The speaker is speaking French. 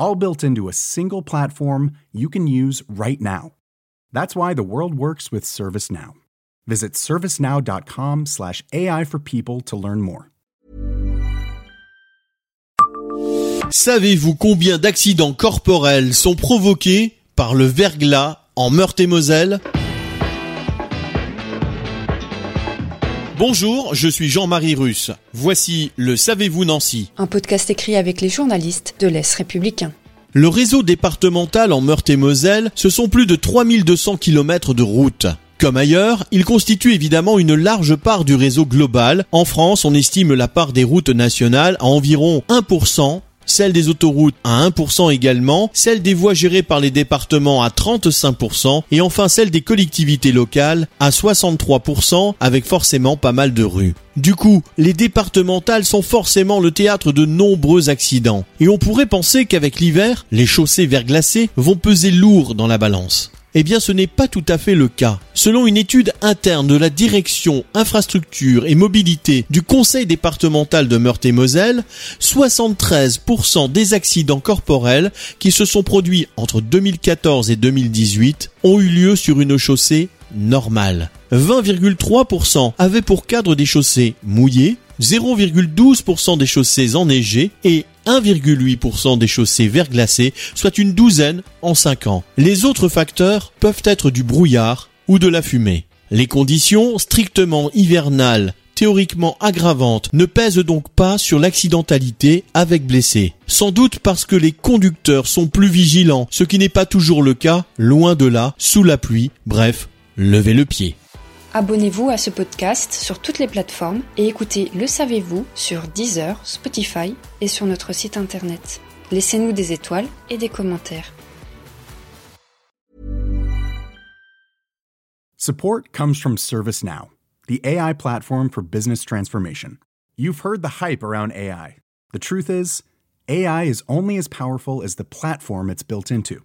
all built into a single platform you can use right now. That's why the world works with ServiceNow. Visit servicenow.com/slash AI for people to learn more. Savez-vous combien d'accidents corporels sont provoqués par le verglas en Meurthe-et-Moselle? Bonjour, je suis Jean-Marie Russe. Voici le Savez-vous Nancy Un podcast écrit avec les journalistes de l'Est républicain. Le réseau départemental en Meurthe-et-Moselle, ce sont plus de 3200 km de route. Comme ailleurs, il constitue évidemment une large part du réseau global. En France, on estime la part des routes nationales à environ 1%, celle des autoroutes à 1% également, celle des voies gérées par les départements à 35% et enfin celle des collectivités locales à 63% avec forcément pas mal de rues. Du coup, les départementales sont forcément le théâtre de nombreux accidents et on pourrait penser qu'avec l'hiver, les chaussées verglacées vont peser lourd dans la balance. Eh bien ce n'est pas tout à fait le cas. Selon une étude interne de la direction infrastructure et mobilité du conseil départemental de Meurthe-et-Moselle, 73% des accidents corporels qui se sont produits entre 2014 et 2018 ont eu lieu sur une chaussée normale. 20,3% avaient pour cadre des chaussées mouillées, 0,12% des chaussées enneigées et 1,8% des chaussées verglacées, soit une douzaine en 5 ans. Les autres facteurs peuvent être du brouillard ou de la fumée. Les conditions strictement hivernales théoriquement aggravantes ne pèsent donc pas sur l'accidentalité avec blessés. Sans doute parce que les conducteurs sont plus vigilants, ce qui n'est pas toujours le cas, loin de là, sous la pluie, bref, levez le pied. Abonnez-vous à ce podcast sur toutes les plateformes et écoutez Le Savez-vous sur Deezer, Spotify et sur notre site internet. Laissez-nous des étoiles et des commentaires. Support comes from ServiceNow, the AI platform for business transformation. You've heard the hype around AI. The truth is, AI is only as powerful as the platform it's built into.